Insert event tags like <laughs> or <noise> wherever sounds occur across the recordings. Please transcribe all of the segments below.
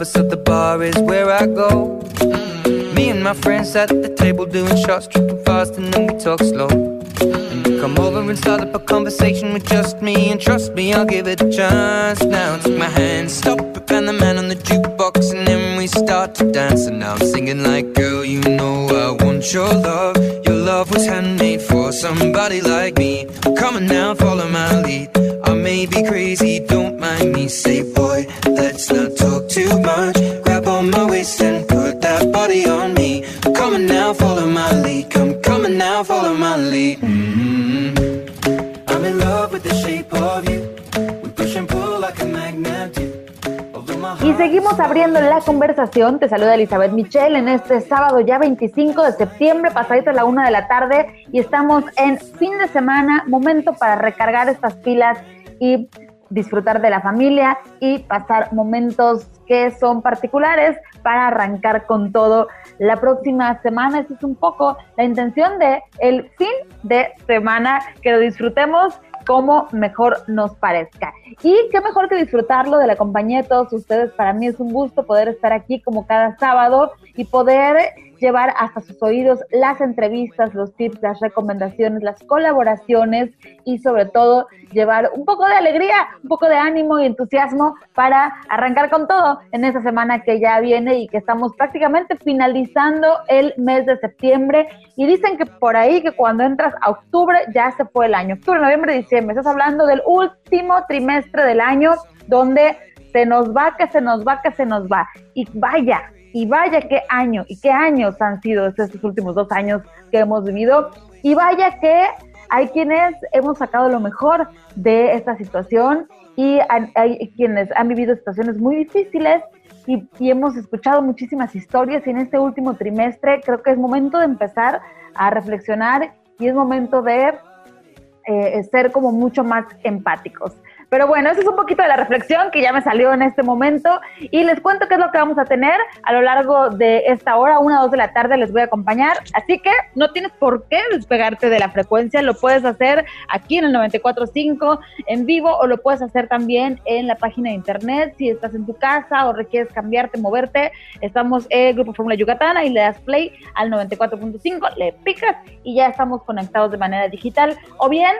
Tapas at the bar is where I go. Me and my friends at the table doing shots, tripping fast, and then we talk slow. Come over and start up a conversation with just me, and trust me, I'll give it a chance. Now take my hand, stop it, and the man on the jukebox, and then we start to dance. And now I'm singing like, girl, you know I want your love. Your love was handmade for somebody like me. Come on now, follow my lead. I may be crazy, don't mind me. Say, boy, let's not Now, follow my lead. I'm in love with the shape of you. We push and pull like a magnet do. Although my Y seguimos abriendo la conversación. Te saluda Elizabeth Michelle en este sábado ya 25 de septiembre, pasadito a la una de la tarde, y estamos en fin de semana, momento para recargar estas pilas y disfrutar de la familia y pasar momentos que son particulares para arrancar con todo la próxima semana. Esa es un poco la intención de el fin de semana, que lo disfrutemos como mejor nos parezca. Y qué mejor que disfrutarlo de la compañía de todos ustedes. Para mí es un gusto poder estar aquí como cada sábado y poder llevar hasta sus oídos las entrevistas, los tips, las recomendaciones, las colaboraciones y sobre todo llevar un poco de alegría, un poco de ánimo y entusiasmo para arrancar con todo en esta semana que ya viene y que estamos prácticamente finalizando el mes de septiembre. Y dicen que por ahí que cuando entras a octubre ya se fue el año, octubre, noviembre, diciembre, estás hablando del último trimestre del año donde se nos va, que se nos va, que se nos va. Y vaya, y vaya qué año, y qué años han sido estos últimos dos años que hemos vivido. Y vaya que hay quienes hemos sacado lo mejor de esta situación y hay quienes han vivido situaciones muy difíciles y, y hemos escuchado muchísimas historias y en este último trimestre creo que es momento de empezar a reflexionar y es momento de eh, ser como mucho más empáticos. Pero bueno, eso es un poquito de la reflexión que ya me salió en este momento. Y les cuento qué es lo que vamos a tener a lo largo de esta hora, una o dos de la tarde les voy a acompañar, así que no tienes por qué despegarte de la frecuencia, lo puedes hacer aquí en el 94.5 en vivo o lo puedes hacer también en la página de internet si estás en tu casa o requieres cambiarte, moverte, estamos en Grupo Fórmula Yucatana y le das play al 94.5, le picas y ya estamos conectados de manera digital. O bien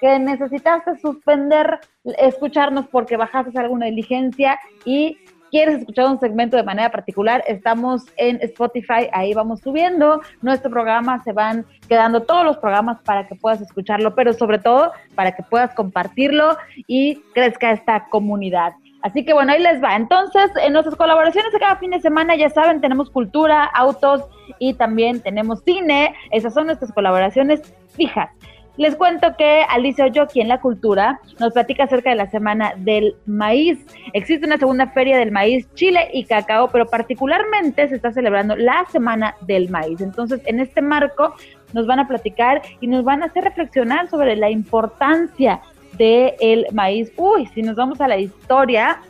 que necesitaste suspender escucharnos porque bajaste alguna diligencia y quieres escuchar un segmento de manera particular, estamos en Spotify, ahí vamos subiendo nuestro programa, se van quedando todos los programas para que puedas escucharlo, pero sobre todo para que puedas compartirlo y crezca esta comunidad. Así que bueno, ahí les va. Entonces, en nuestras colaboraciones de cada fin de semana, ya saben, tenemos cultura, autos y también tenemos cine. Esas son nuestras colaboraciones fijas. Les cuento que Alicia Oyoki en La Cultura nos platica acerca de la Semana del Maíz. Existe una segunda feria del maíz, chile y cacao, pero particularmente se está celebrando la Semana del Maíz. Entonces, en este marco nos van a platicar y nos van a hacer reflexionar sobre la importancia del maíz. Uy, si nos vamos a la historia,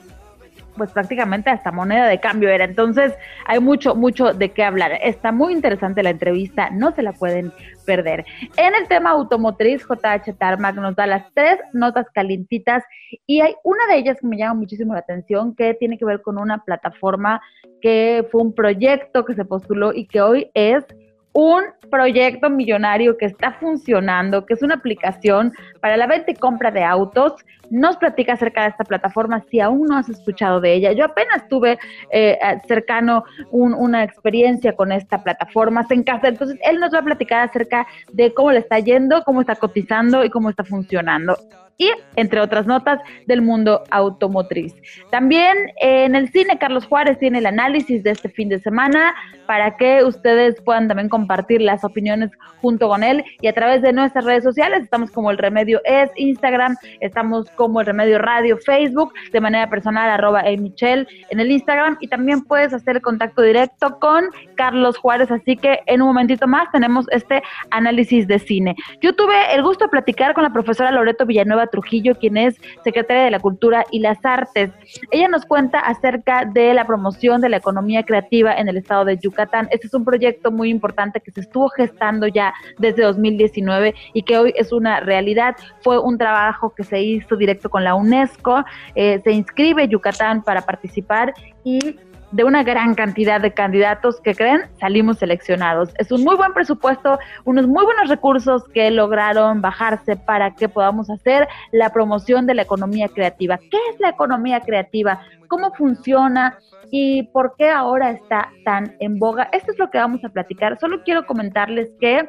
pues prácticamente hasta moneda de cambio era. Entonces hay mucho, mucho de qué hablar. Está muy interesante la entrevista, no se la pueden perder. En el tema automotriz, JH Tarmac nos da las tres notas calientitas y hay una de ellas que me llama muchísimo la atención que tiene que ver con una plataforma que fue un proyecto que se postuló y que hoy es un proyecto millonario que está funcionando, que es una aplicación para la venta y compra de autos. Nos platica acerca de esta plataforma si aún no has escuchado de ella. Yo apenas tuve eh, cercano un, una experiencia con esta plataforma en casa, entonces él nos va a platicar acerca de cómo le está yendo, cómo está cotizando y cómo está funcionando y entre otras notas del mundo automotriz. También eh, en el cine Carlos Juárez tiene el análisis de este fin de semana para que ustedes puedan también compartir las opiniones junto con él y a través de nuestras redes sociales estamos como el remedio es Instagram, estamos como el remedio radio Facebook, de manera personal arroba Michelle en el Instagram y también puedes hacer contacto directo con Carlos Juárez, así que en un momentito más tenemos este análisis de cine. Yo tuve el gusto de platicar con la profesora Loreto Villanueva Trujillo, quien es secretaria de la Cultura y las Artes. Ella nos cuenta acerca de la promoción de la economía creativa en el estado de Yucatán. Este es un proyecto muy importante que se estuvo gestando ya desde 2019 y que hoy es una realidad. Fue un trabajo que se hizo directo con la UNESCO. Eh, se inscribe Yucatán para participar y de una gran cantidad de candidatos que creen salimos seleccionados. Es un muy buen presupuesto, unos muy buenos recursos que lograron bajarse para que podamos hacer la promoción de la economía creativa. ¿Qué es la economía creativa? ¿Cómo funciona? ¿Y por qué ahora está tan en boga? Esto es lo que vamos a platicar. Solo quiero comentarles que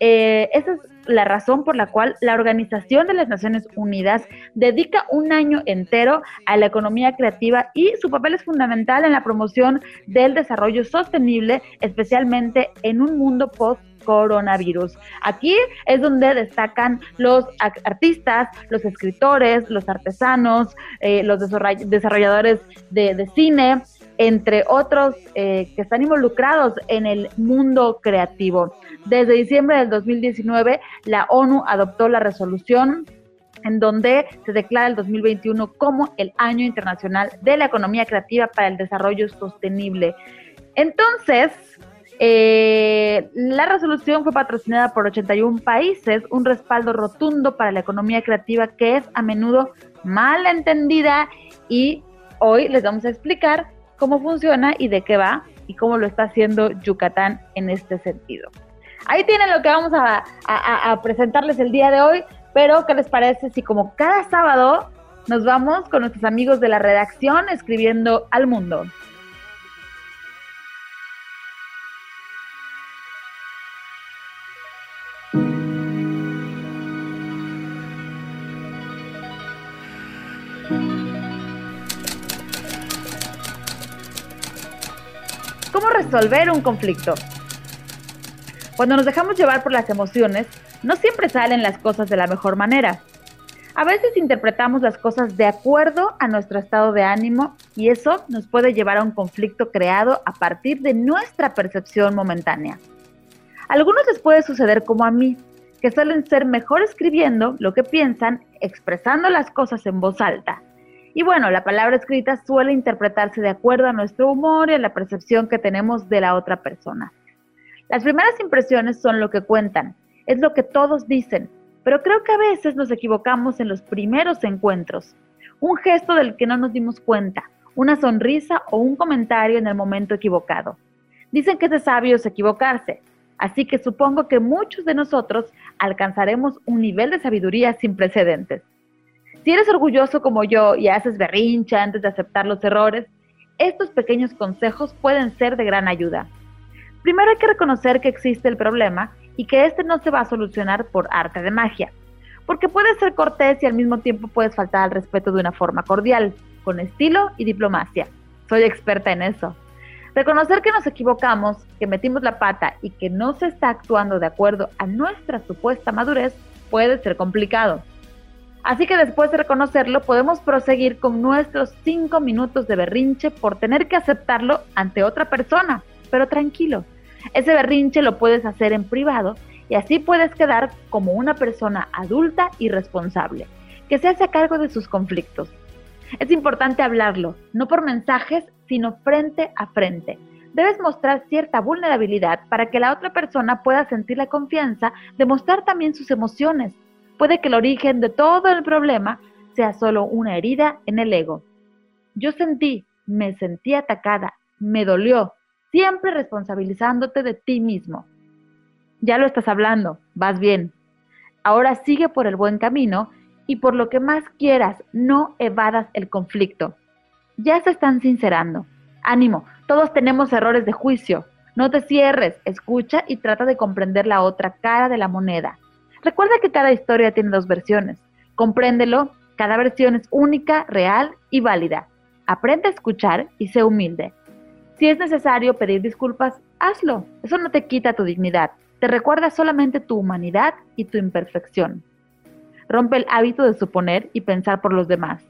eh, esa es la razón por la cual la Organización de las Naciones Unidas dedica un año entero a la economía creativa y su papel es fundamental en la promoción del desarrollo sostenible, especialmente en un mundo post coronavirus. Aquí es donde destacan los artistas, los escritores, los artesanos, eh, los desarrolladores de, cine, entre otros eh, que están involucrados en el mundo creativo. Desde diciembre del 2019, la ONU adoptó la resolución en donde se declara el 2021 como el Año Internacional de la Economía Creativa para el Desarrollo Sostenible. Entonces, eh, la resolución fue patrocinada por 81 países, un respaldo rotundo para la economía creativa que es a menudo mal entendida y hoy les vamos a explicar cómo funciona y de qué va y cómo lo está haciendo Yucatán en este sentido. Ahí tienen lo que vamos a, a presentarles el día de hoy, pero ¿qué les parece si como cada sábado nos vamos con nuestros amigos de la redacción escribiendo al mundo? Resolver un conflicto. Cuando nos dejamos llevar por las emociones, no siempre salen las cosas de la mejor manera. A veces interpretamos las cosas de acuerdo a nuestro estado de ánimo y eso nos puede llevar a un conflicto creado a partir de nuestra percepción momentánea. A algunos les puede suceder como a mí, que suelen ser mejor escribiendo lo que piensan, expresando las cosas en voz alta, y bueno, la palabra escrita suele interpretarse de acuerdo a nuestro humor y a la percepción que tenemos de la otra persona. Las primeras impresiones son lo que cuentan, es lo que todos dicen, pero creo que a veces nos equivocamos en los primeros encuentros. Un gesto del que no nos dimos cuenta, una sonrisa o un comentario en el momento equivocado. Dicen que es de sabios equivocarse, así que supongo que muchos de nosotros alcanzaremos un nivel de sabiduría sin precedentes. Si eres orgulloso como yo y haces berrincha antes de aceptar los errores, estos pequeños consejos pueden ser de gran ayuda. Primero hay que reconocer que existe el problema y que este no se va a solucionar por arte de magia, porque puedes ser cortés y al mismo tiempo puedes faltar al respeto de una forma cordial, con estilo y diplomacia. Soy experta en eso. Reconocer que nos equivocamos, que metimos la pata y que no se está actuando de acuerdo a nuestra supuesta madurez puede ser complicado. Así que después de reconocerlo, podemos proseguir con nuestros cinco minutos de berrinche por tener que aceptarlo ante otra persona, pero tranquilo. Ese berrinche lo puedes hacer en privado y así puedes quedar como una persona adulta y responsable, que se hace cargo de sus conflictos. Es importante hablarlo, no por mensajes, sino frente a frente. Debes mostrar cierta vulnerabilidad para que la otra persona pueda sentir la confianza de mostrar también sus emociones Puede que el origen de todo el problema sea solo una herida en el ego. Yo sentí, me sentí atacada, me dolió, siempre responsabilizándote de ti mismo. Ya lo estás hablando, vas bien. Ahora sigue por el buen camino y por lo que más quieras, no evadas el conflicto. Ya se están sincerando. Ánimo, todos tenemos errores de juicio. No te cierres, escucha y trata de comprender la otra cara de la moneda. Recuerda que cada historia tiene dos versiones. Compréndelo, cada versión es única, real y válida. Aprende a escuchar y sé humilde. Si es necesario pedir disculpas, hazlo. Eso no te quita tu dignidad. Te recuerda solamente tu humanidad y tu imperfección. Rompe el hábito de suponer y pensar por los demás.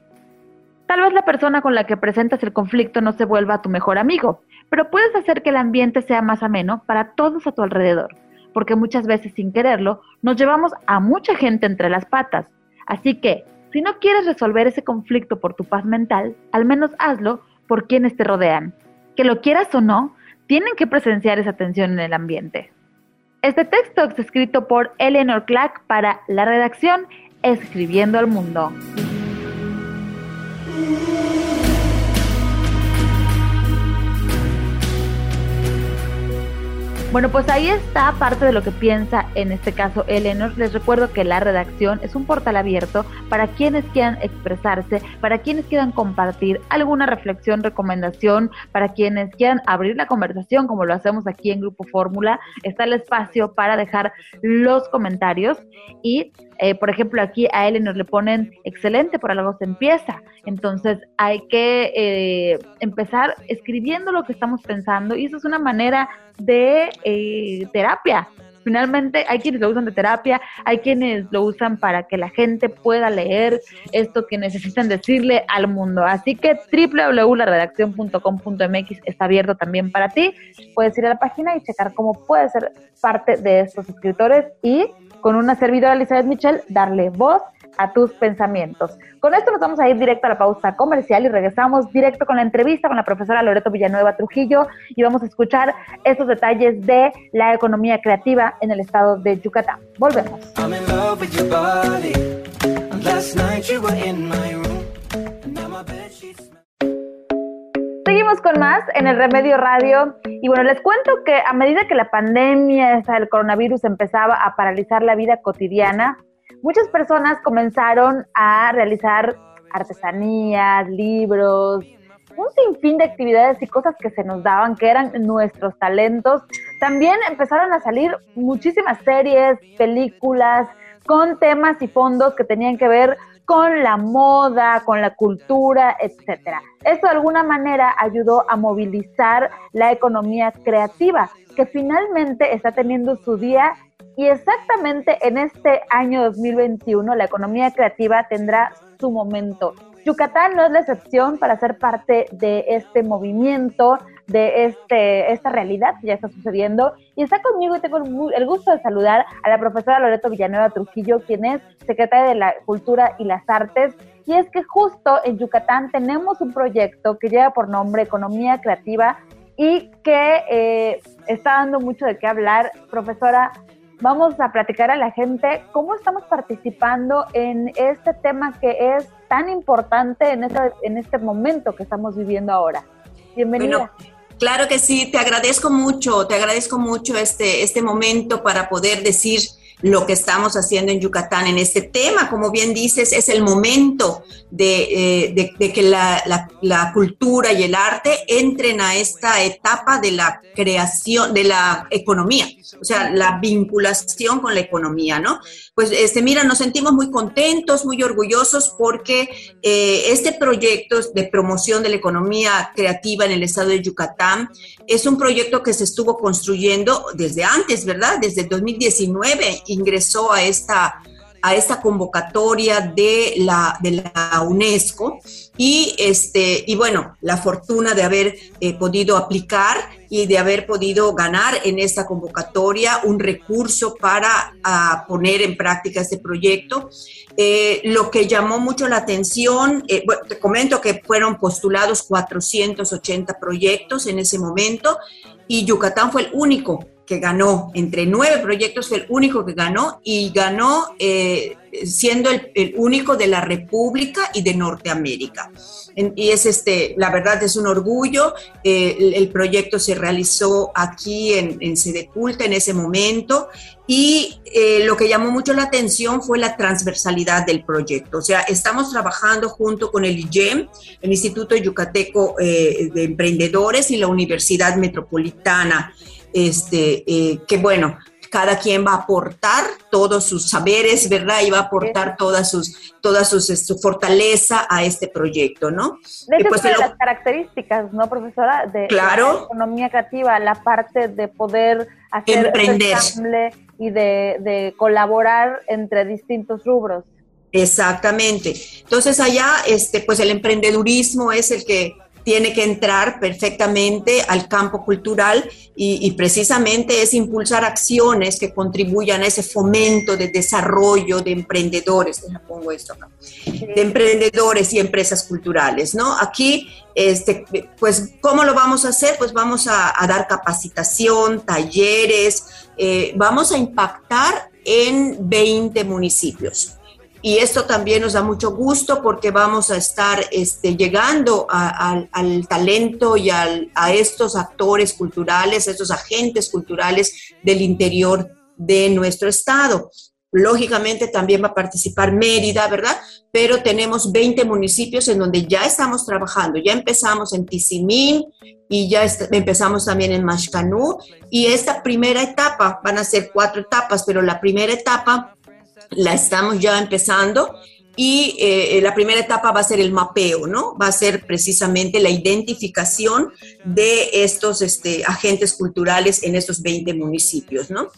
Tal vez la persona con la que presentas el conflicto no se vuelva tu mejor amigo, pero puedes hacer que el ambiente sea más ameno para todos a tu alrededor porque muchas veces sin quererlo nos llevamos a mucha gente entre las patas. Así que, si no quieres resolver ese conflicto por tu paz mental, al menos hazlo por quienes te rodean. Que lo quieras o no, tienen que presenciar esa tensión en el ambiente. Este texto es escrito por Eleanor Clack para la redacción Escribiendo al Mundo. Bueno, pues ahí está parte de lo que piensa en este caso Eleanor. Les recuerdo que la redacción es un portal abierto para quienes quieran expresarse, para quienes quieran compartir alguna reflexión, recomendación, para quienes quieran abrir la conversación, como lo hacemos aquí en Grupo Fórmula. Está el espacio para dejar los comentarios y eh, por ejemplo, aquí a Eleanor le ponen excelente, por algo se empieza. Entonces hay que eh, empezar escribiendo lo que estamos pensando y eso es una manera de eh, terapia. Finalmente hay quienes lo usan de terapia, hay quienes lo usan para que la gente pueda leer esto que necesitan decirle al mundo. Así que www.laredaccion.com.mx está abierto también para ti. Puedes ir a la página y checar cómo puedes ser parte de estos escritores y con una servidora Elizabeth Michel darle voz a tus pensamientos. Con esto nos vamos a ir directo a la pausa comercial y regresamos directo con la entrevista con la profesora Loreto Villanueva Trujillo y vamos a escuchar estos detalles de la economía creativa en el estado de Yucatán. Volvemos. Seguimos con más en el Remedio Radio y bueno, les cuento que a medida que la pandemia, del coronavirus empezaba a paralizar la vida cotidiana, muchas personas comenzaron a realizar artesanías, libros, un sinfín de actividades y cosas que se nos daban, que eran nuestros talentos. También empezaron a salir muchísimas series, películas, con temas y fondos que tenían que ver con la moda, con la cultura, etcétera. Esto de alguna manera ayudó a movilizar la economía creativa, que finalmente está teniendo su día y exactamente en este año 2021 la economía creativa tendrá su momento. Yucatán no es la excepción para ser parte de este movimiento, de este, esta realidad que ya está sucediendo. Y está conmigo y tengo el gusto de saludar a la profesora Loreto Villanueva Trujillo, quien es secretaria de la Cultura y las Artes. Y es que justo en Yucatán tenemos un proyecto que lleva por nombre Economía Creativa y que eh, está dando mucho de qué hablar. Profesora, vamos a platicar a la gente cómo estamos participando en este tema que es tan importante en este, en este momento que estamos viviendo ahora. Bienvenida. Claro que sí, te agradezco mucho, te agradezco mucho este, este momento para poder decir lo que estamos haciendo en Yucatán en este tema. Como bien dices, es el momento de, eh, que la, cultura y el arte entren a esta etapa de la creación, de la economía, o sea, la vinculación con la economía, ¿no? Pues, este, mira, nos sentimos muy contentos, muy orgullosos porque eh, este proyecto de promoción de la economía creativa en el estado de Yucatán es un proyecto que se estuvo construyendo desde antes, ¿verdad? Desde 2019 ingresó a esta, a esta convocatoria de la, de la UNESCO y, este, y bueno, la fortuna de haber eh, podido aplicar y de haber podido ganar en esta convocatoria un recurso para poner en práctica este proyecto. Eh, lo que llamó mucho la atención, eh, te comento que fueron postulados 480 proyectos en ese momento y Yucatán fue el único que ganó, entre nueve proyectos fue el único que ganó y ganó eh, siendo el, único de la República y de Norteamérica. y es este, la verdad es un orgullo, eh, el, proyecto se realizó aquí en, en Sedeculta en ese momento y eh, lo que llamó mucho la atención fue la transversalidad del proyecto. O sea, estamos trabajando junto con el IGEM, el Instituto Yucateco de Emprendedores y la Universidad Metropolitana este, eh, que bueno, cada quien va a aportar todos sus saberes, ¿verdad? Y va a aportar todas sus, todas sus, este, su fortaleza a este proyecto, ¿no? De hecho, pues, de las características, ¿no, profesora? De, claro. la economía creativa, la parte de poder hacer emprender y de, de colaborar entre distintos rubros. Exactamente. Entonces allá, este, pues el emprendedurismo es el que tiene que entrar perfectamente al campo cultural y, precisamente es impulsar acciones que contribuyan a ese fomento de desarrollo de emprendedores, pongo esto acá, de emprendedores y empresas culturales, ¿no? Aquí, este, pues, ¿cómo lo vamos a hacer? Pues vamos a, dar capacitación, talleres, eh, vamos a impactar en 20 municipios y esto también nos da mucho gusto porque vamos a estar este, llegando al talento y a estos actores culturales, a estos agentes culturales del interior de nuestro estado. Lógicamente también va a participar Mérida, ¿verdad? Pero tenemos 20 municipios en donde ya estamos trabajando. Ya empezamos en Tizimín y ya empezamos también en Mashcanú. Y esta primera etapa, van a ser cuatro etapas, pero la primera etapa la estamos ya empezando y eh, la primera etapa va a ser el mapeo, ¿no? Va a ser precisamente la identificación de estos este, agentes culturales en estos 20 municipios, ¿no?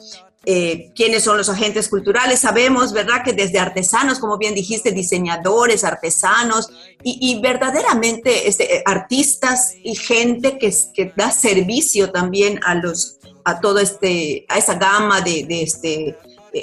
Eh, quiénes son los agentes culturales. Sabemos, ¿verdad?, que desde artesanos, como bien dijiste, diseñadores, artesanos y, verdaderamente este, artistas y gente que, que, da servicio también a los a todo este a esa gama de, este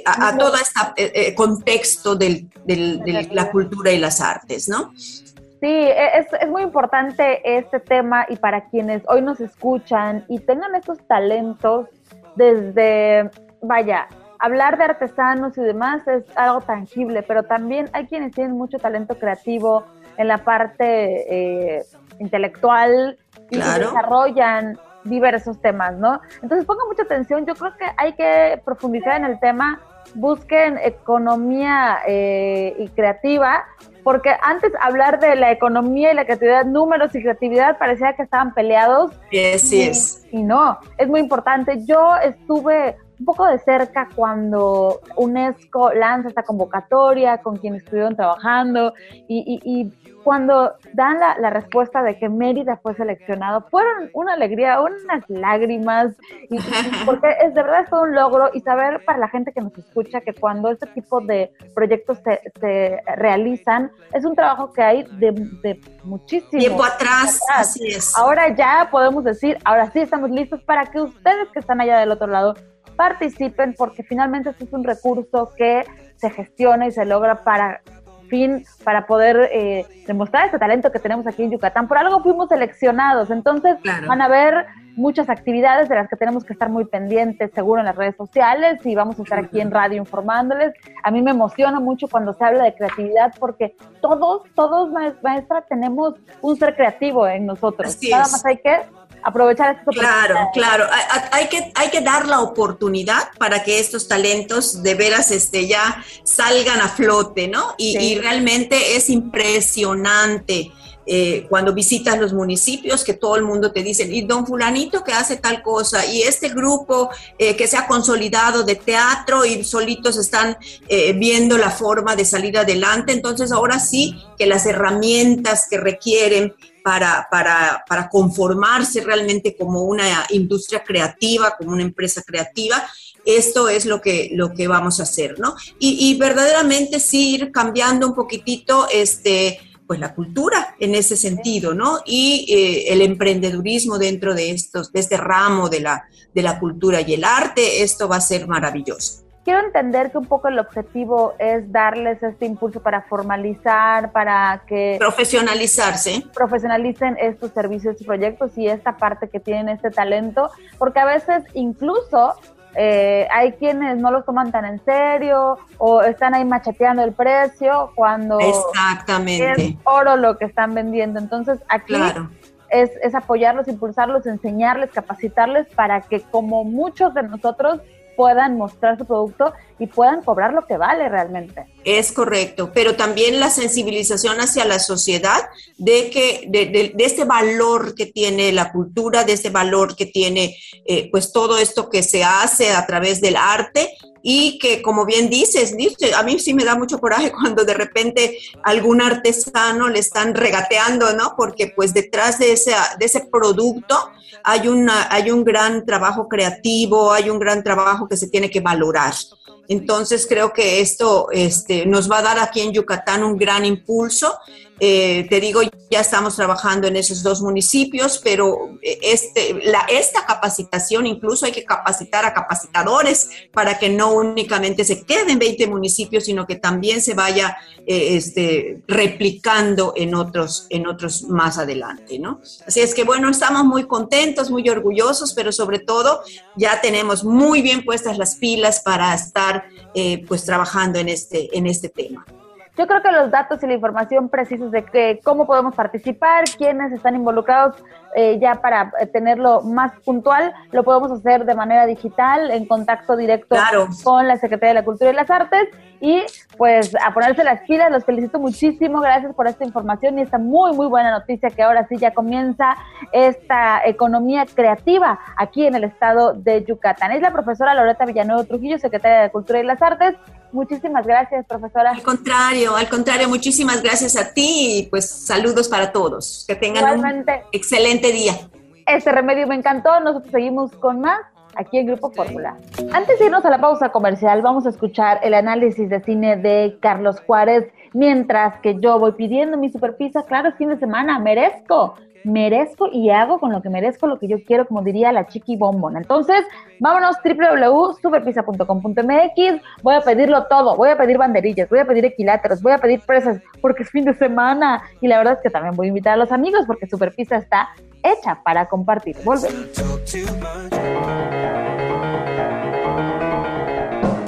a, todo este contexto del, de la cultura y las artes, ¿no? Sí, e, es, es, muy importante este tema y para quienes hoy nos escuchan y tengan estos talentos desde vaya, hablar de artesanos y demás es algo tangible, pero también hay quienes tienen mucho talento creativo en la parte eh, intelectual y desarrollan diversos temas, ¿no? Entonces pongan mucha atención, yo creo que hay que profundizar en el tema, busquen economía eh, y creativa, porque antes hablar de la economía y la creatividad, números y creatividad, parecía que estaban peleados. Sí, es. Y no, es muy importante. Yo estuve un poco de cerca cuando UNESCO lanza esta convocatoria con quienes estuvieron trabajando y, cuando dan la, respuesta de que Mérida fue seleccionado, fueron una alegría, unas lágrimas, y, <laughs> porque es de verdad fue un logro y saber para la gente que nos escucha que cuando este tipo de proyectos se, realizan, es un trabajo que hay de, muchísimo tiempo atrás, así es. Ahora ya podemos decir, ahora sí estamos listos para que ustedes que están allá del otro lado participen porque finalmente este es un recurso que se gestiona y se logra para fin, para poder eh, demostrar este talento que tenemos aquí en Yucatán. Por algo fuimos seleccionados, entonces van a haber muchas actividades de las que tenemos que estar muy pendientes, seguro en las redes sociales y vamos a estar aquí en radio informándoles. A mí me emociona mucho cuando se habla de creatividad porque todos, todos, maestra, tenemos un ser creativo en nosotros. Nada más hay que aprovechar esto. Claro, claro. Hay, que, hay que dar la oportunidad para que estos talentos de veras este, ya salgan a flote, ¿no? Y, realmente es impresionante. Eh, cuando visitas los municipios, que todo el mundo te dice, y don fulanito que hace tal cosa, y este grupo eh, que se ha consolidado de teatro y solitos están eh, viendo la forma de salir adelante, entonces ahora sí que las herramientas que requieren para, para, para, conformarse realmente como una industria creativa, como una empresa creativa. Esto es lo que, lo que vamos a hacer, ¿no? Y, verdaderamente sí ir cambiando un poquitito este, pues la cultura en ese sentido, ¿no? Y eh, el emprendedurismo dentro de, estos, de este ramo de la, de la cultura y el arte, esto va a ser maravilloso quiero entender que un poco el objetivo es darles este impulso para formalizar, para que... Profesionalizarse. Profesionalicen estos servicios, estos proyectos y esta parte que tienen este talento, porque a veces incluso eh, hay quienes no los toman tan en serio o están ahí macheteando el precio cuando Exactamente. es oro lo que están vendiendo. Entonces aquí es, es apoyarlos, impulsarlos, enseñarles, capacitarles para que como muchos de nosotros puedan mostrar su producto y puedan cobrar lo que vale realmente. Es correcto, pero también la sensibilización hacia la sociedad de que de, este valor que tiene la cultura, de este valor que tiene eh, pues todo esto que se hace a través del arte y que como bien dices, a mí sí me da mucho coraje <laughs> cuando de repente algún artesano le están regateando, ¿no? Porque pues detrás de ese, de ese producto hay, una, hay un gran trabajo creativo, hay un gran trabajo que se tiene que valorar. Entonces creo que esto este, nos va a dar aquí en Yucatán un gran impulso eh, te digo, ya estamos trabajando en esos dos municipios, pero eh, este, la, esta capacitación incluso hay que capacitar a capacitadores para que no únicamente se queden 20 municipios, sino que también se vaya eh, este, replicando en otros, en otros más adelante, ¿no? Así es que bueno, estamos muy contentos, muy orgullosos, pero sobre todo ya tenemos muy bien puestas las pilas para estar pues trabajando en este, en este tema. Yo creo que los datos y la información precisos de que, cómo podemos participar, quiénes están involucrados, eh, ya para eh, tenerlo más puntual, lo podemos hacer de manera digital, en contacto directo con la Secretaría de la Cultura y las Artes. Y pues a ponerse las pilas, los felicito muchísimo, gracias por esta información y esta muy, muy buena noticia que ahora sí ya comienza esta economía creativa aquí en el estado de Yucatán. Es la profesora Loreta Villanueva Trujillo, secretaria de Cultura y las Artes. Muchísimas gracias, profesora. Al contrario, al contrario, muchísimas gracias a ti y pues saludos para todos. Que tengan un excelente día. Este remedio me encantó. Nosotros seguimos con más aquí en Grupo Fórmula. Antes de irnos a la pausa comercial, vamos a escuchar el análisis de cine de Carlos Juárez, mientras que yo voy pidiendo mi super pizza. Claro, es fin de semana, merezco merezco y hago con lo que merezco lo que yo quiero, como diría la chiqui bombona. Entonces, vámonos www.superpizza.com.mx. Voy a pedirlo todo. Voy a pedir banderillas, voy a pedir equiláteros, voy a pedir presas porque es fin de semana. Y la verdad es que también voy a invitar a los amigos porque Superpizza está hecha para compartir. Volvemos.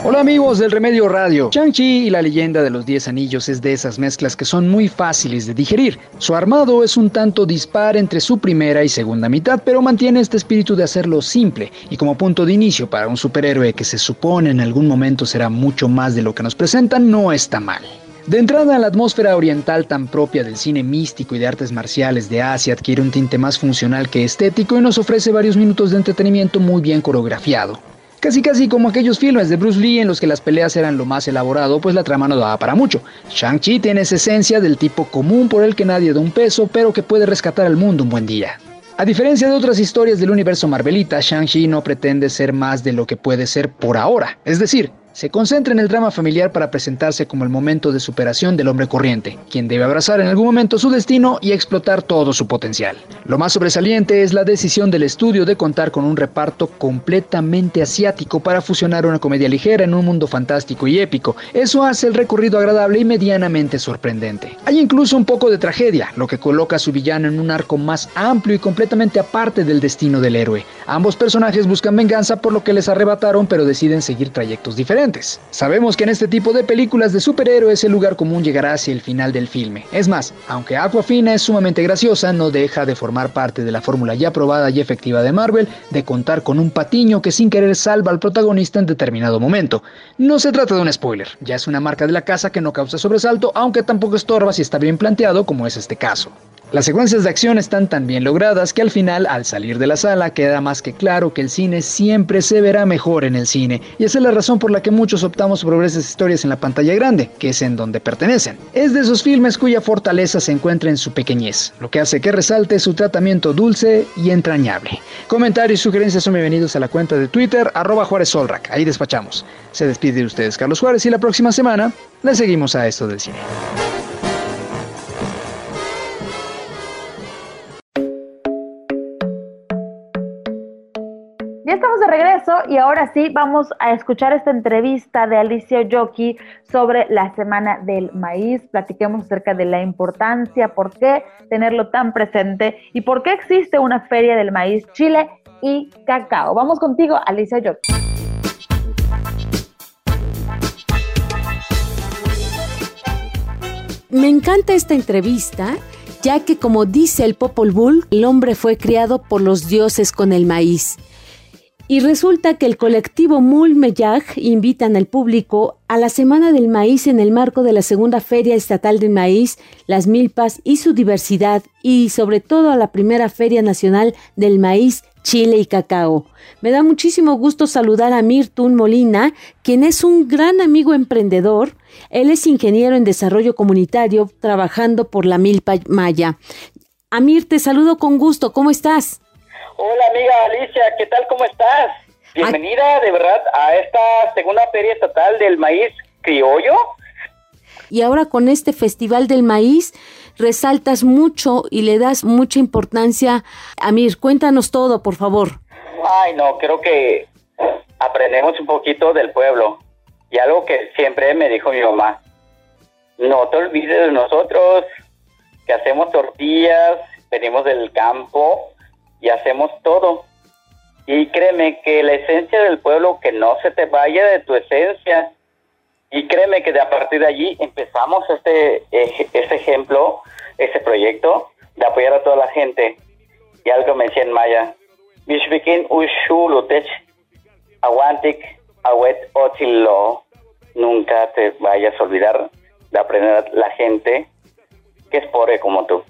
Hola amigos del Remedio Radio. Shang-Chi y la leyenda de los Diez Anillos es de esas mezclas que son muy fáciles de digerir. Su armado es un tanto dispar entre su primera y segunda mitad, pero mantiene este espíritu de hacerlo simple y como punto de inicio para un superhéroe que se supone en algún momento será mucho más de lo que nos presentan, no está mal. De entrada, la atmósfera oriental tan propia del cine místico y de artes marciales de Asia adquiere un tinte más funcional que estético y nos ofrece varios minutos de entretenimiento muy bien coreografiado. Casi casi como aquellos filmes de Bruce Lee en los que las peleas eran lo más elaborado, pues la trama no daba para mucho. Shang-Chi tiene esa esencia del tipo común por el que nadie da un peso, pero que puede rescatar al mundo un buen día. A diferencia de otras historias del universo Marvelita, Shang-Chi no pretende ser más de lo que puede ser por ahora, es decir, se concentra en el drama familiar para presentarse como el momento de superación del hombre corriente, quien debe abrazar en algún momento su destino y explotar todo su potencial. Lo más sobresaliente es la decisión del estudio de contar con un reparto completamente asiático para fusionar una comedia ligera en un mundo fantástico y épico. Eso hace el recorrido agradable y medianamente sorprendente. Hay incluso un poco de tragedia, lo que coloca a su villano en un arco más amplio y completamente aparte del destino del héroe. Ambos personajes buscan venganza por lo que les arrebataron, pero deciden seguir trayectos diferentes. Sabemos que en este tipo de películas de superhéroes el lugar común llegará hacia el final del filme. Es más, aunque Aquafina es sumamente graciosa, no deja de formar parte de la fórmula ya probada y efectiva de Marvel de contar con un patiño que sin querer salva al protagonista en determinado momento. No se trata de un spoiler, ya es una marca de la casa que no causa sobresalto, aunque tampoco estorba si está bien planteado como es este caso. Las secuencias de acción están tan bien logradas que al final, al salir de la sala, queda más que claro que el cine siempre se verá mejor en el cine, y esa es la razón por la que muchos optamos por ver esas historias en la pantalla grande, que es en donde pertenecen. Es de esos filmes cuya fortaleza se encuentra en su pequeñez, lo que hace que resalte su tratamiento dulce y entrañable. Comentarios y sugerencias son bienvenidos a la cuenta de Twitter, arroba Juárez Solrac, ahí despachamos. Se despide de ustedes Carlos Juárez y la próxima semana le seguimos a esto del cine. Y ahora sí vamos a escuchar esta entrevista de Alicia Yoki sobre la Semana del Maíz. Platiquemos acerca de la importancia, por qué tenerlo tan presente y por qué existe una feria del maíz Chile y cacao. Vamos contigo, Alicia Yoki. Me encanta esta entrevista ya que como dice el Popol Vuh, el hombre fue criado por los dioses con el maíz. Y resulta que el colectivo Mulmeyag invitan al público a la Semana del Maíz en el marco de la Segunda Feria Estatal del Maíz, las milpas y su diversidad, y sobre todo a la primera Feria Nacional del Maíz, Chile y Cacao. Me da muchísimo gusto saludar a Mirtun Molina, quien es un gran amigo emprendedor. Él es ingeniero en desarrollo comunitario, trabajando por la Milpa Maya. Amir, te saludo con gusto. ¿Cómo estás? Hola amiga Alicia, ¿qué tal? ¿Cómo estás? Bienvenida de verdad a esta segunda feria estatal del maíz criollo. Y ahora con este Festival del Maíz resaltas mucho y le das mucha importancia. Amir, cuéntanos todo, por favor. Ay, no, creo que aprendemos un poquito del pueblo. Y algo que siempre me dijo mi mamá, no te olvides de nosotros, que hacemos tortillas, venimos del campo y hacemos todo. Y créeme que la esencia del pueblo, que no se te vaya de tu esencia. Y créeme que de a partir de allí empezamos este, este ejemplo, este proyecto de apoyar a toda la gente. Y algo me decía en maya, aguantic, awet otilo, nunca te vayas a olvidar de aprender a la gente que es pobre como tú.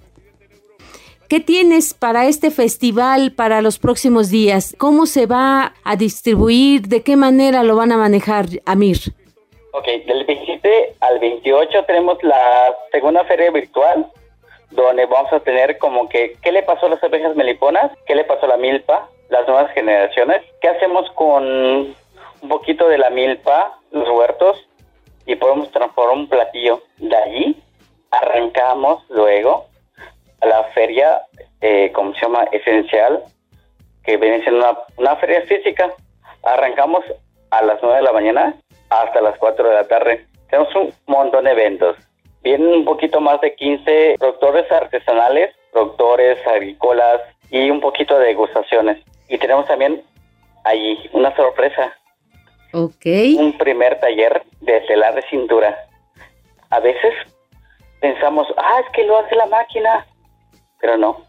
¿Qué tienes para este festival para los próximos días? ¿Cómo se va a distribuir? ¿De qué manera lo van a manejar, Amir? Ok, del 27 al 28 tenemos la segunda feria virtual, donde vamos a tener como que, ¿qué le pasó a las abejas meliponas? ¿Qué le pasó a la milpa? Las nuevas generaciones. ¿Qué hacemos con un poquito de la milpa, los huertos? Y podemos transformar un platillo. De allí arrancamos luego a la feria, eh, ¿cómo se llama? Esencial, que viene siendo una, una feria física. Arrancamos a las 9 de la mañana hasta las 4 de la tarde. Tenemos un montón de eventos. Vienen un poquito más de 15 productores artesanales, productores agrícolas y un poquito de degustaciones. Y tenemos también allí una sorpresa. Ok. Un primer taller de telar de cintura. A veces pensamos, ah, es que lo hace la máquina pero no.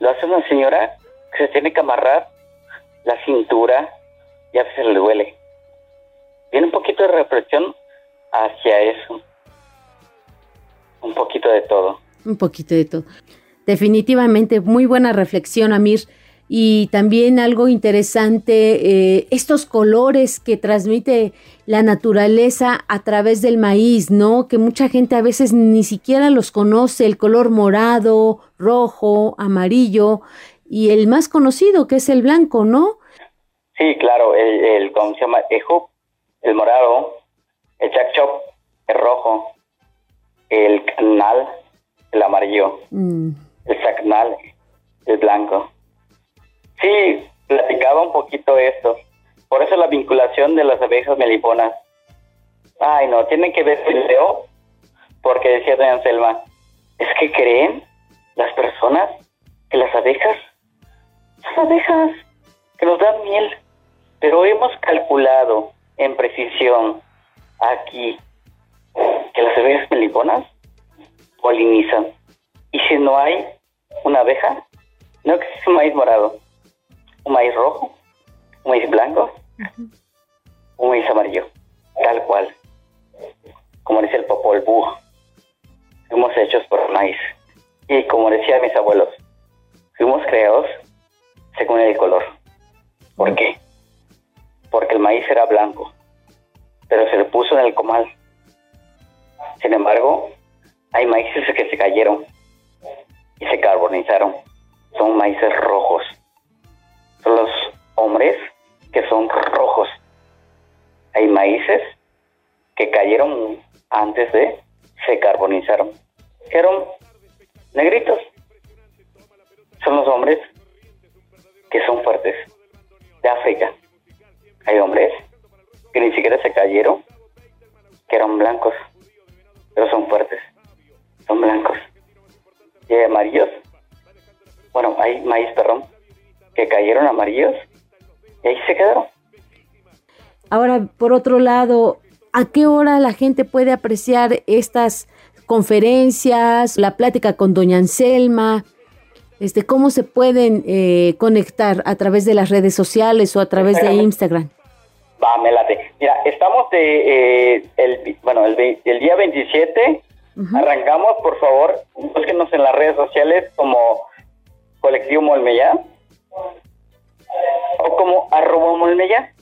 Lo hace una señora que se tiene que amarrar la cintura y a veces le duele. Viene un poquito de represión hacia eso. Un poquito de todo. Un poquito de todo. Definitivamente, muy buena reflexión, Amir y también algo interesante, eh, estos colores que transmite la naturaleza a través del maíz, ¿no? Que mucha gente a veces ni siquiera los conoce, el color morado, rojo, amarillo y el más conocido que es el blanco, ¿no? Sí, claro, el, el ¿cómo se llama? El el morado, el chop, el rojo, el canal, el amarillo, mm. el sacnal, el blanco. Sí, platicaba un poquito esto. Por eso la vinculación de las abejas meliponas. Ay, no, tienen que ver el video, porque decía doña Selma, es que creen las personas que las abejas son abejas que nos dan miel, pero hemos calculado en precisión aquí que las abejas meliponas polinizan. Y si no hay una abeja, no existe un maíz morado un maíz rojo, un maíz blanco, un maíz amarillo, tal cual. Como dice el Popol Vuh, fuimos hechos por maíz. Y como decían mis abuelos, fuimos creados según el color. ¿Por qué? Porque el maíz era blanco, pero se le puso en el comal. Sin embargo, hay maíces que se cayeron y se carbonizaron. Son maíces rojos hombres que son rojos. Hay maíces que cayeron antes de se carbonizaron. Eran negritos. Son los hombres que son fuertes de África. Hay hombres que ni siquiera se cayeron, que eran blancos, pero son fuertes. Son blancos. Y hay amarillos. Bueno, hay maíz, perdón, que cayeron amarillos y ahí se quedaron. Ahora, por otro lado, ¿a qué hora la gente puede apreciar estas conferencias, la plática con doña Anselma? Este, ¿Cómo se pueden eh, conectar a través de las redes sociales o a través de Instagram? Va, me late. Mira, estamos de, eh, el, bueno, el, día 27, arrancamos, por favor, búsquenos en las redes sociales como Colectivo Molmellán o como arroba molmella.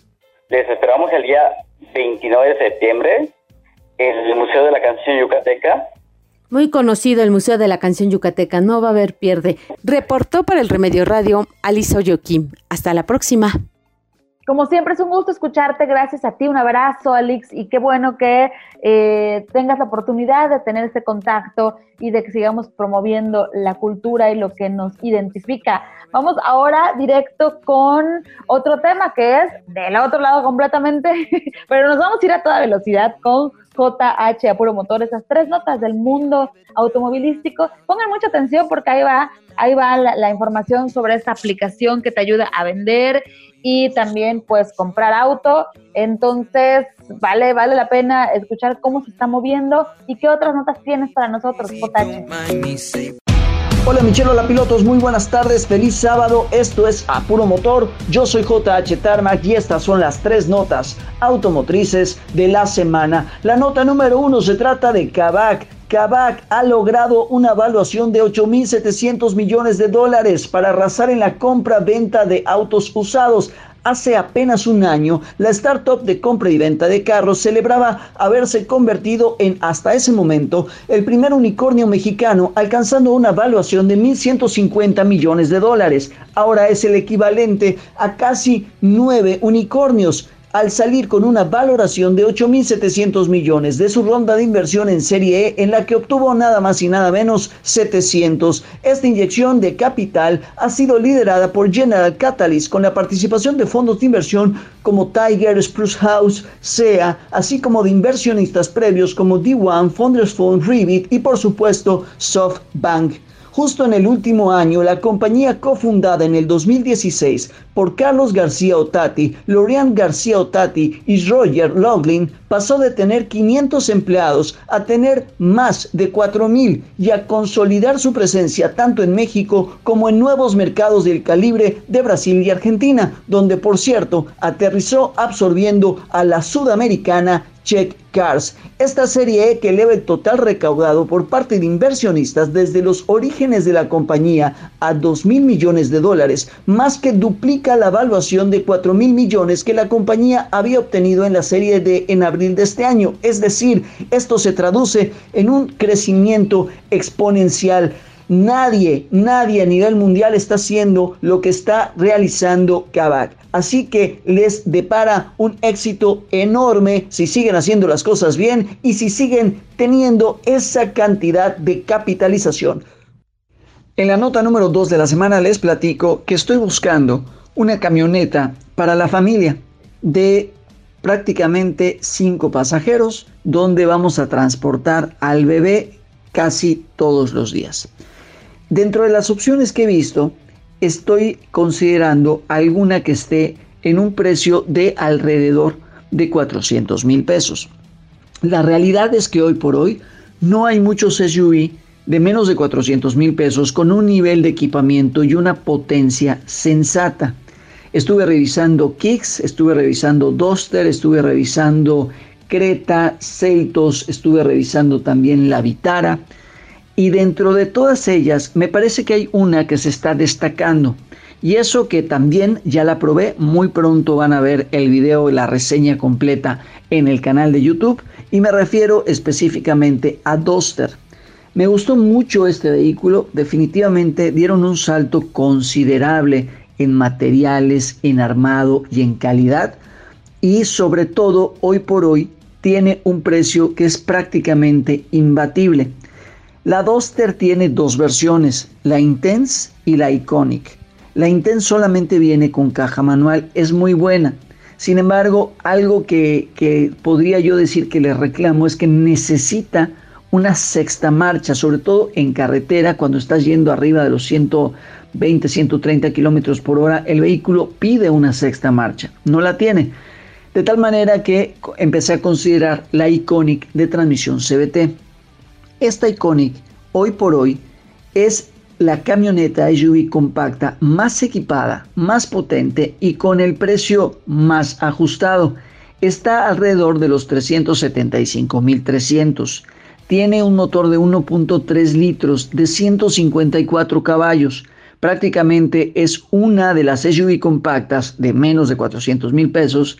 Les esperamos el día 29 de septiembre en el Museo de la Canción Yucateca. Muy conocido el Museo de la Canción Yucateca, no va a haber pierde. Reportó para el Remedio Radio Alisa Oyoquim. Hasta la próxima. Como siempre es un gusto escucharte, gracias a ti, un abrazo Alex y qué bueno que eh, tengas la oportunidad de tener este contacto y de que sigamos promoviendo la cultura y lo que nos identifica. Vamos ahora directo con otro tema que es del otro lado completamente, <laughs> pero nos vamos a ir a toda velocidad con JH Apuro Motor, esas tres notas del mundo automovilístico. Pongan mucha atención porque ahí va, ahí va la, información sobre esta aplicación que te ayuda a vender y también pues comprar auto. Entonces, vale, vale la pena escuchar cómo se está moviendo y qué otras notas tienes para nosotros, JH. Hola Michelle, hola pilotos, muy buenas tardes, feliz sábado, esto es Apuro Motor, yo soy JH Tarmac y estas son las tres notas automotrices de la semana. La nota número uno se trata de Kavak. Kavak ha logrado una evaluación de 8.700 millones de dólares para arrasar en la compra-venta de autos usados. Hace apenas un año, la startup de compra y venta de carros celebraba haberse convertido en, hasta ese momento, el primer unicornio mexicano, alcanzando una valuación de 1.150 millones de dólares. Ahora es el equivalente a casi nueve unicornios al salir con una valoración de 8.700 millones de su ronda de inversión en Serie E, en la que obtuvo nada más y nada menos 700. Esta inyección de capital ha sido liderada por General Catalyst con la participación de fondos de inversión como Tiger, Spruce House, SEA, así como de inversionistas previos como D1, Founders Fund, Revit y por supuesto SoftBank. Justo en el último año, la compañía cofundada en el 2016 por Carlos García Otati, Lorian García Otati y Roger Loughlin pasó de tener 500 empleados a tener más de 4.000 y a consolidar su presencia tanto en México como en nuevos mercados del calibre de Brasil y Argentina, donde por cierto aterrizó absorbiendo a la sudamericana Check Cars, esta serie que eleva el total recaudado por parte de inversionistas desde los orígenes de la compañía a 2 mil millones de dólares, más que duplica la evaluación de 4 mil millones que la compañía había obtenido en la serie D en abril de este año. Es decir, esto se traduce en un crecimiento exponencial. Nadie, nadie a nivel mundial está haciendo lo que está realizando Kavak. Así que les depara un éxito enorme si siguen haciendo las cosas bien y si siguen teniendo esa cantidad de capitalización. En la nota número 2 de la semana les platico que estoy buscando una camioneta para la familia de prácticamente 5 pasajeros donde vamos a transportar al bebé casi todos los días. Dentro de las opciones que he visto, estoy considerando alguna que esté en un precio de alrededor de 400 mil pesos. La realidad es que hoy por hoy no hay muchos SUV de menos de 400 mil pesos con un nivel de equipamiento y una potencia sensata. Estuve revisando Kicks, estuve revisando Duster, estuve revisando Creta, Celtos, estuve revisando también la Vitara y dentro de todas ellas me parece que hay una que se está destacando. Y eso que también ya la probé, muy pronto van a ver el video y la reseña completa en el canal de YouTube. Y me refiero específicamente a Duster. Me gustó mucho este vehículo, definitivamente dieron un salto considerable en materiales, en armado y en calidad. Y sobre todo, hoy por hoy, tiene un precio que es prácticamente imbatible. La Duster tiene dos versiones, la Intense y la Iconic. La Intense solamente viene con caja manual, es muy buena. Sin embargo, algo que, podría yo decir que le reclamo es que necesita una sexta marcha, sobre todo en carretera, cuando estás yendo arriba de los 120, 130 kilómetros por hora, el vehículo pide una sexta marcha, no la tiene. De tal manera que empecé a considerar la Iconic de transmisión CBT. Esta Iconic, hoy por hoy, es la camioneta SUV compacta más equipada, más potente y con el precio más ajustado. Está alrededor de los 375.300. Tiene un motor de 1.3 litros de 154 caballos. Prácticamente es una de las SUV compactas de menos de 400 mil pesos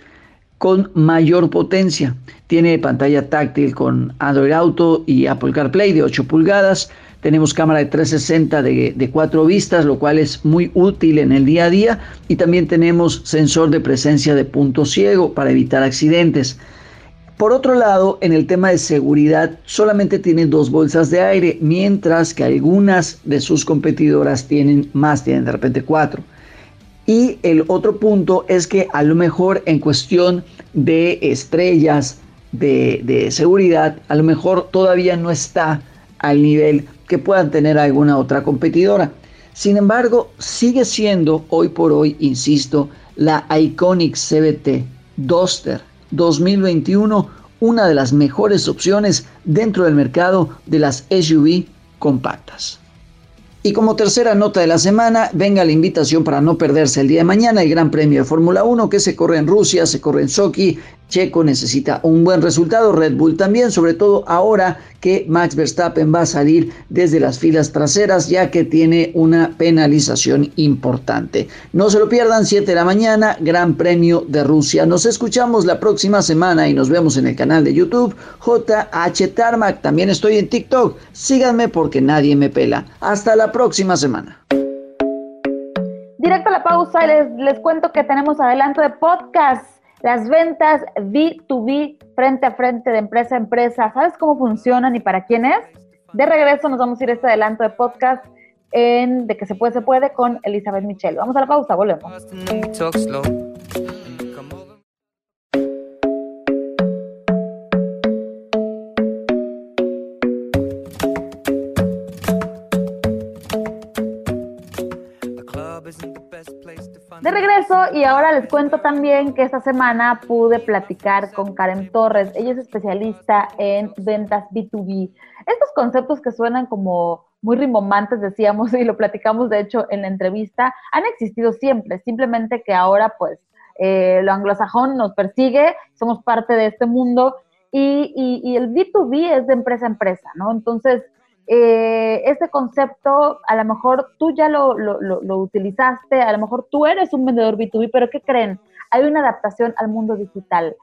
con mayor potencia. Tiene pantalla táctil con Android Auto y Apple CarPlay de 8 pulgadas. Tenemos cámara de 360 de, de 4 vistas, lo cual es muy útil en el día a día. Y también tenemos sensor de presencia de punto ciego para evitar accidentes. Por otro lado, en el tema de seguridad, solamente tiene dos bolsas de aire, mientras que algunas de sus competidoras tienen más, tienen de repente cuatro. Y el otro punto es que a lo mejor en cuestión de estrellas de, seguridad a lo mejor todavía no está al nivel que puedan tener alguna otra competidora. Sin embargo, sigue siendo hoy por hoy, insisto, la Iconic CBT Duster 2021 una de las mejores opciones dentro del mercado de las SUV compactas. Y como tercera nota de la semana, venga la invitación para no perderse el día de mañana el Gran Premio de Fórmula 1 que se corre en Rusia, se corre en Sochi. Checo necesita un buen resultado, Red Bull también, sobre todo ahora que Max Verstappen va a salir desde las filas traseras ya que tiene una penalización importante. No se lo pierdan, 7 de la mañana, Gran Premio de Rusia. Nos escuchamos la próxima semana y nos vemos en el canal de YouTube JH Tarmac. También estoy en TikTok. Síganme porque nadie me pela. Hasta la próxima semana. Directo a la pausa y les, les cuento que tenemos adelanto de podcast. Las ventas B2B frente a frente de empresa a empresa. ¿Sabes cómo funcionan y para quién es? De regreso nos vamos a ir a este adelanto de podcast en De que se puede, se puede con Elizabeth Michelle. Vamos a la pausa, volvemos. Y ahora les cuento también que esta semana pude platicar con Karen Torres. Ella es especialista en ventas B2B. Estos conceptos que suenan como muy rimbombantes, decíamos, <laughs> y lo platicamos de hecho en la entrevista, han existido siempre, simplemente que ahora pues eh, lo anglosajón nos persigue, somos parte de este mundo y, y, y el B2B es de empresa a empresa, ¿no? Entonces, eh, este concepto, a lo mejor tú ya lo, lo, utilizaste, a lo mejor tú eres un vendedor B2B, pero ¿qué creen? Hay una adaptación al mundo digital.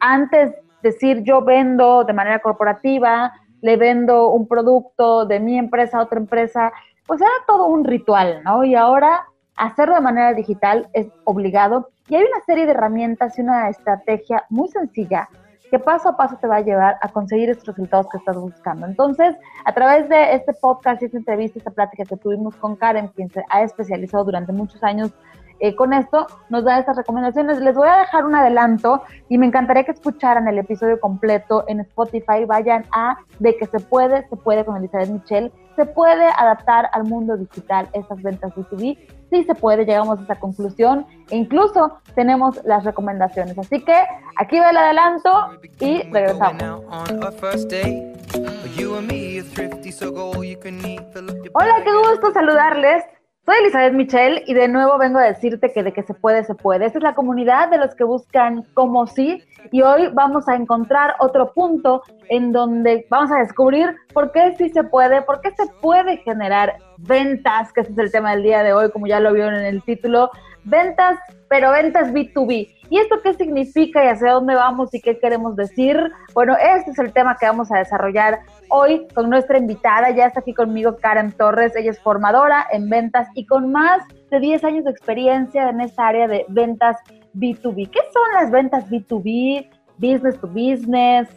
Antes decir yo vendo de manera corporativa, le vendo un producto de mi empresa a otra empresa, pues era todo un ritual, ¿no? Y ahora hacerlo de manera digital es obligado y hay una serie de herramientas y una estrategia muy sencilla que paso a paso te va a llevar a conseguir estos resultados que estás buscando. Entonces, a través de este podcast esta entrevista, esta plática que tuvimos con Karen, quien se ha especializado durante muchos años eh, con esto, nos da estas recomendaciones. Les voy a dejar un adelanto y me encantaría que escucharan el episodio completo en Spotify. Vayan a De que se puede, se puede con Elizabeth Michelle. Se puede adaptar al mundo digital estas ventas B2B. Sí se puede, llegamos a esa conclusión e incluso tenemos las recomendaciones. Así que aquí va el adelanto y regresamos. Hola, qué gusto saludarles. Soy Elizabeth Michelle y de nuevo vengo a decirte que de que se puede, se puede. Esta es la comunidad de los que buscan como sí y hoy vamos a encontrar otro punto en donde vamos a descubrir por qué sí se puede, por qué se puede generar ventas, que ese es el tema del día de hoy, como ya lo vieron en el título, ventas, pero ventas B2B. ¿Y esto qué significa y hacia dónde vamos y qué queremos decir? Bueno, este es el tema que vamos a desarrollar hoy con nuestra invitada. Ya está aquí conmigo Karen Torres. Ella es formadora en ventas y con más de 10 años de experiencia en esta área de ventas B2B. ¿Qué son las ventas B2B? Business to business.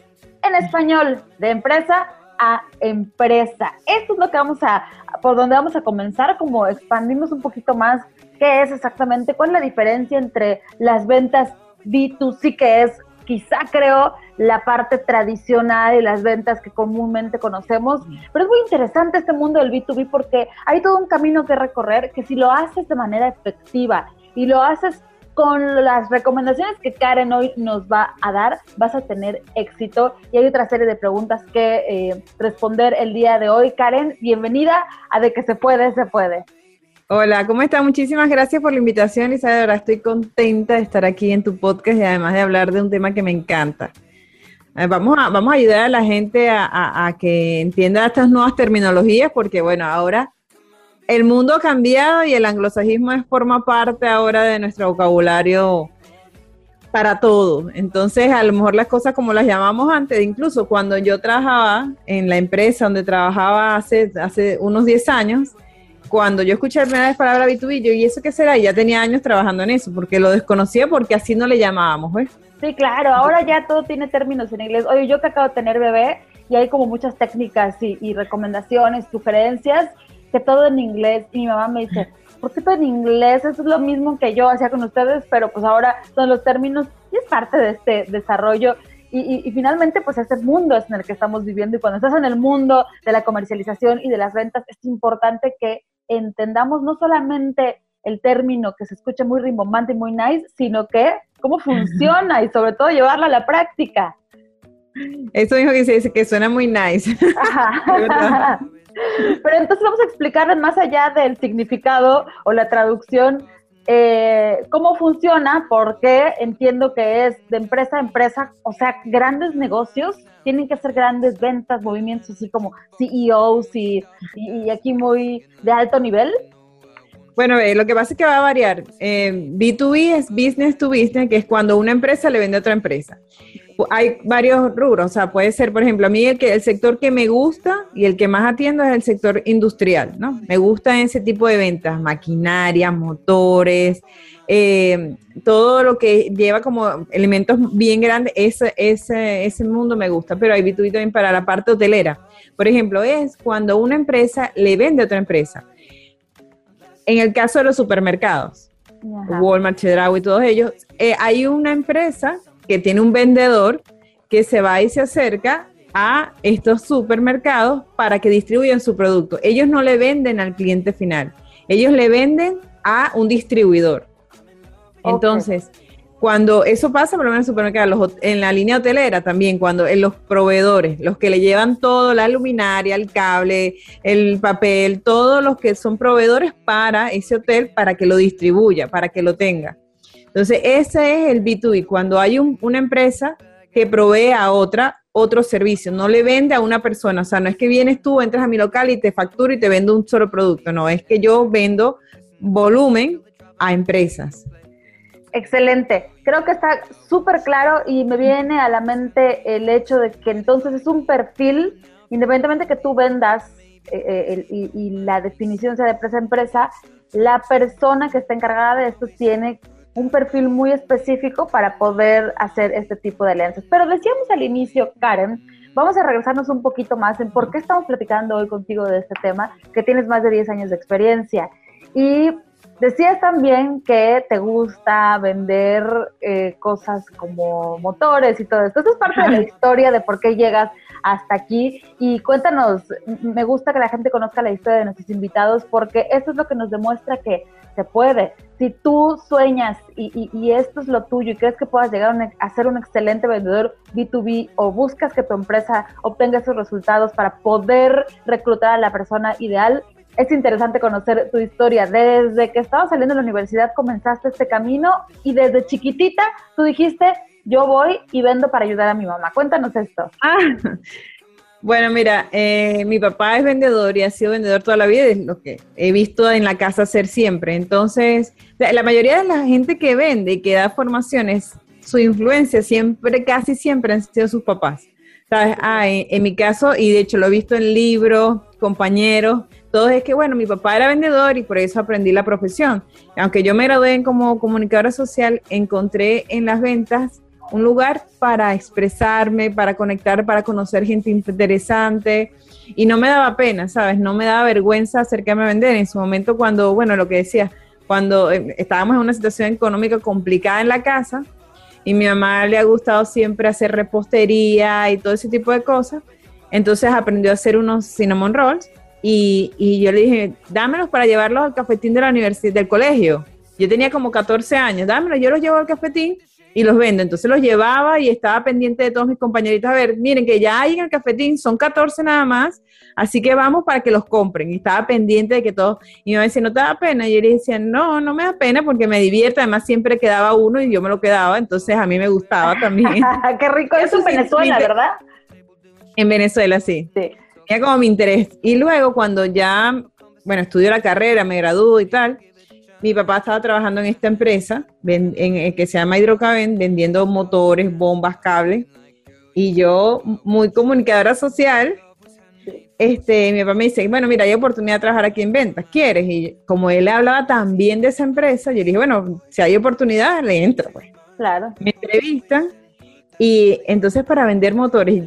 En español, de empresa a empresa. Esto es lo que vamos a, por donde vamos a comenzar, como expandimos un poquito más qué es exactamente, cuál es la diferencia entre las ventas B2C, que es quizá creo la parte tradicional y las ventas que comúnmente conocemos, pero es muy interesante este mundo del B2B porque hay todo un camino que recorrer que si lo haces de manera efectiva y lo haces con las recomendaciones que Karen hoy nos va a dar, vas a tener éxito. Y hay otra serie de preguntas que eh, responder el día de hoy. Karen, bienvenida a De que se puede, se puede. Hola, ¿cómo está? Muchísimas gracias por la invitación, Isabel. estoy contenta de estar aquí en tu podcast y además de hablar de un tema que me encanta. Eh, vamos a, vamos a ayudar a la gente a, que entienda estas nuevas terminologías porque, bueno, ahora el mundo ha cambiado y el anglosajismo forma parte ahora de nuestro vocabulario para todo. Entonces, a lo mejor las cosas como las llamamos antes, incluso cuando yo trabajaba en la empresa donde trabajaba hace, hace unos 10 años, cuando yo escuché la primera vez palabra B2B, yo, ¿y eso qué será? Y ya tenía años trabajando en eso, porque lo desconocía porque así no le llamábamos, ¿ves? Sí, claro, ahora ya todo tiene términos en inglés. Oye, yo que acabo de tener bebé y hay como muchas técnicas y, recomendaciones, sugerencias, que todo en inglés. Y mi mamá me dice, ¿por qué todo en inglés? Eso es lo mismo que yo hacía con ustedes, pero pues ahora son los términos y es parte de este desarrollo. Y, y, finalmente, pues ese mundo es en el que estamos viviendo y cuando estás en el mundo de la comercialización y de las ventas, es importante que entendamos no solamente el término que se escucha muy rimbombante y muy nice, sino que cómo funciona y sobre todo llevarlo a la práctica. Eso dijo que se dice que suena muy nice. <laughs> <laughs> Pero entonces vamos a explicarles más allá del significado o la traducción, eh, cómo funciona, porque entiendo que es de empresa a empresa, o sea, grandes negocios tienen que hacer grandes ventas, movimientos así como CEOs y, aquí muy de alto nivel. Bueno, lo que pasa es que va a variar. B2B eh, es business to business, que es cuando una empresa le vende a otra empresa. Hay varios rubros, o sea, puede ser, por ejemplo, a mí el, que, el sector que me gusta y el que más atiendo es el sector industrial, ¿no? Me gusta ese tipo de ventas, maquinaria, motores, eh, todo lo que lleva como elementos bien grandes, ese, ese, ese mundo me gusta, pero hay B2B también para la parte hotelera. Por ejemplo, es cuando una empresa le vende a otra empresa en el caso de los supermercados, Walmart, Chedraui y todos ellos, eh, hay una empresa que tiene un vendedor que se va y se acerca a estos supermercados para que distribuyan su producto. Ellos no le venden al cliente final, ellos le venden a un distribuidor. Entonces, cuando eso pasa, por lo menos en supermercados, en la línea hotelera también, cuando en los proveedores, los que le llevan todo, la luminaria, el cable, el papel, todos los que son proveedores para ese hotel, para que lo distribuya, para que lo tenga. Entonces, ese es el B2B, cuando hay una empresa que provee a otra otro servicio, no le vende a una persona, o sea, no es que vienes tú, entras a mi local y te facturo y te vendo un solo producto, no, es que yo vendo volumen a empresas. Excelente. Creo que está súper claro y me viene a la mente el hecho de que entonces es un perfil, independientemente que tú vendas eh, eh, y, la definición sea de empresa a empresa, la persona que está encargada de esto tiene un perfil muy específico para poder hacer este tipo de alianzas. Pero decíamos al inicio, Karen, vamos a regresarnos un poquito más en por qué estamos platicando hoy contigo de este tema, que tienes más de 10 años de experiencia. Y Decías también que te gusta vender eh, cosas como motores y todo esto. Esto es parte de la historia de por qué llegas hasta aquí. Y cuéntanos, me gusta que la gente conozca la historia de nuestros invitados porque esto es lo que nos demuestra que se puede. Si tú sueñas y, esto es lo tuyo y crees que puedas llegar a, ser un excelente vendedor B2B o buscas que tu empresa obtenga esos resultados para poder reclutar a la persona ideal, es interesante conocer tu historia. Desde que estabas saliendo de la universidad comenzaste este camino y desde chiquitita tú dijiste, yo voy y vendo para ayudar a mi mamá. Cuéntanos esto. Ah, bueno, mira, eh, mi papá es vendedor y ha sido vendedor toda la vida, es lo que he visto en la casa hacer siempre. Entonces, la mayoría de la gente que vende y que da formaciones, su influencia siempre, casi siempre han sido sus papás. ¿Sabes? Ah, en mi caso, y de hecho lo he visto en libros, compañeros, todo es que, bueno, mi papá era vendedor y por eso aprendí la profesión. Aunque yo me gradué como comunicadora social, encontré en las ventas un lugar para expresarme, para conectar, para conocer gente interesante y no me daba pena, ¿sabes? No me daba vergüenza acercarme a vender. En su momento cuando, bueno, lo que decía, cuando eh, estábamos en una situación económica complicada en la casa y mi mamá le ha gustado siempre hacer repostería y todo ese tipo de cosas, entonces aprendió a hacer unos cinnamon rolls y, yo le dije, dámelos para llevarlos al cafetín de la universidad, del colegio. Yo tenía como 14 años, dámelos, yo los llevo al cafetín y los vendo. Entonces los llevaba y estaba pendiente de todos mis compañeritos. A ver, miren que ya hay en el cafetín, son 14 nada más, así que vamos para que los compren. Y estaba pendiente de que todos, y me decía, ¿no te da pena? Y yo le decía, no, no me da pena porque me divierte. Además, siempre quedaba uno y yo me lo quedaba, entonces a mí me gustaba también. <laughs> Qué rico, eso en Venezuela, ¿verdad? En Venezuela, sí. Sí como mi interés. Y luego cuando ya, bueno, estudió la carrera, me graduó y tal, mi papá estaba trabajando en esta empresa en, en, que se llama Hidrocaben, vendiendo motores, bombas, cables. Y yo, muy comunicadora social, este, mi papá me dice, bueno, mira, hay oportunidad de trabajar aquí en ventas, ¿quieres? Y como él hablaba tan bien de esa empresa, yo le dije, bueno, si hay oportunidad, le entro, pues. Claro. Me entrevistan y entonces para vender motores,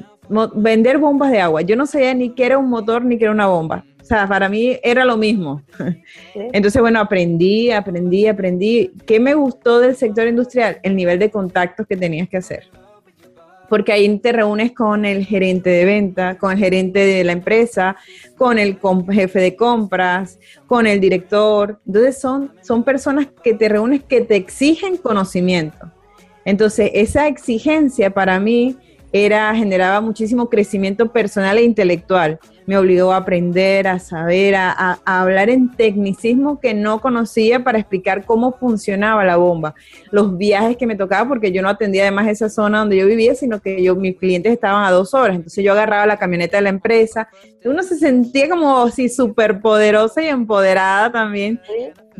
vender bombas de agua. Yo no sabía ni qué era un motor ni qué era una bomba. O sea, para mí era lo mismo. Entonces, bueno, aprendí, aprendí, aprendí. ¿Qué me gustó del sector industrial? El nivel de contactos que tenías que hacer. porque ahí te reúnes con el gerente de venta, con el gerente de la empresa, con el jefe de compras, con el director. Entonces son, son personas que te reúnes que te exigen conocimiento. Entonces esa exigencia para mí era, generaba muchísimo crecimiento personal e intelectual me obligó a aprender, a saber, a, hablar en tecnicismo que no conocía para explicar cómo funcionaba la bomba. Los viajes que me tocaba, porque yo no atendía además esa zona donde yo vivía, sino que yo, mis clientes estaban a dos horas. Entonces yo agarraba la camioneta de la empresa. Uno se sentía como si súper poderosa y empoderada también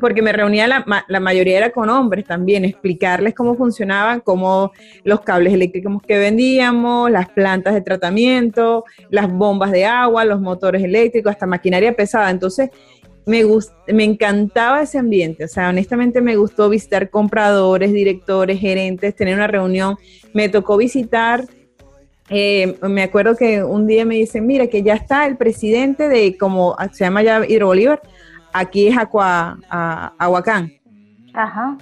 porque me reunía la, la, mayoría era con hombres también, explicarles cómo funcionaban, cómo los cables eléctricos que vendíamos, las plantas de tratamiento, las bombas de agua, los motores eléctricos, hasta maquinaria pesada. Entonces, me, me encantaba ese ambiente, o sea, honestamente me gustó visitar compradores, directores, gerentes, tener una reunión. Me tocó visitar eh, me acuerdo que un día me dicen, mira, que ya está el presidente de, como se llama ya Hidro Bolívar, aquí es Aqua, a, Aguacán. Ajá.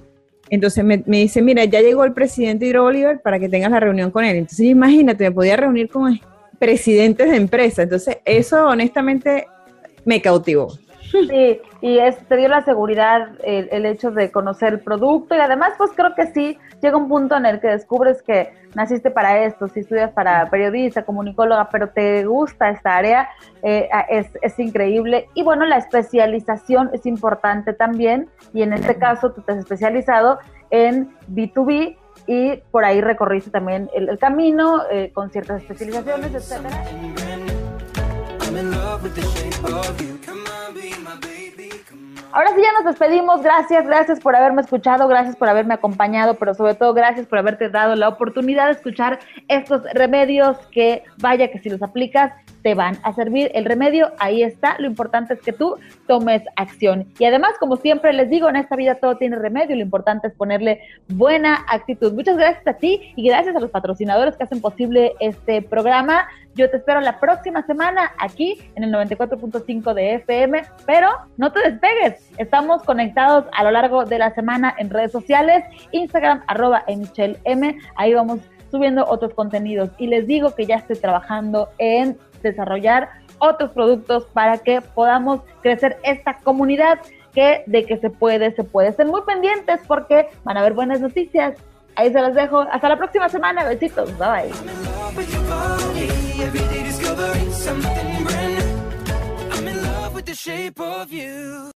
Entonces me, dice, mira, ya llegó el presidente Hidro Bolívar para que tengas la reunión con él. Entonces imagínate, me podía reunir con presidentes de empresa. Entonces eso honestamente me cautivó. Sí, y es, te dio la seguridad el, hecho de conocer el producto y además pues creo que sí, llega un punto en el que descubres que naciste para esto, si estudias para periodista, comunicóloga, pero te gusta esta área, eh, es, increíble. Y bueno, la especialización es importante también y en este caso tú te has especializado en B2B y por ahí recorriste también el, camino eh, con ciertas especializaciones, etcétera. Ahora sí ya nos despedimos. Gracias, gracias por haberme escuchado, gracias por haberme acompañado, pero sobre todo gracias por haberte dado la oportunidad de escuchar estos remedios que vaya que si los aplicas te van a servir. El remedio ahí está, lo importante es que tú tomes acción. Y además, como siempre les digo, en esta vida todo tiene remedio, lo importante es ponerle buena actitud. Muchas gracias a ti y gracias a los patrocinadores que hacen posible este programa. Yo te espero la próxima semana aquí en el 94.5 de FM, pero no te despegues. Estamos conectados a lo largo de la semana en redes sociales, Instagram, arroba M. Ahí vamos subiendo otros contenidos. Y les digo que ya estoy trabajando en desarrollar otros productos para que podamos crecer esta comunidad que de que se puede, se puede. Estén muy pendientes porque van a haber buenas noticias. Ahí se las dejo. Hasta la próxima semana. Besitos. Bye bye.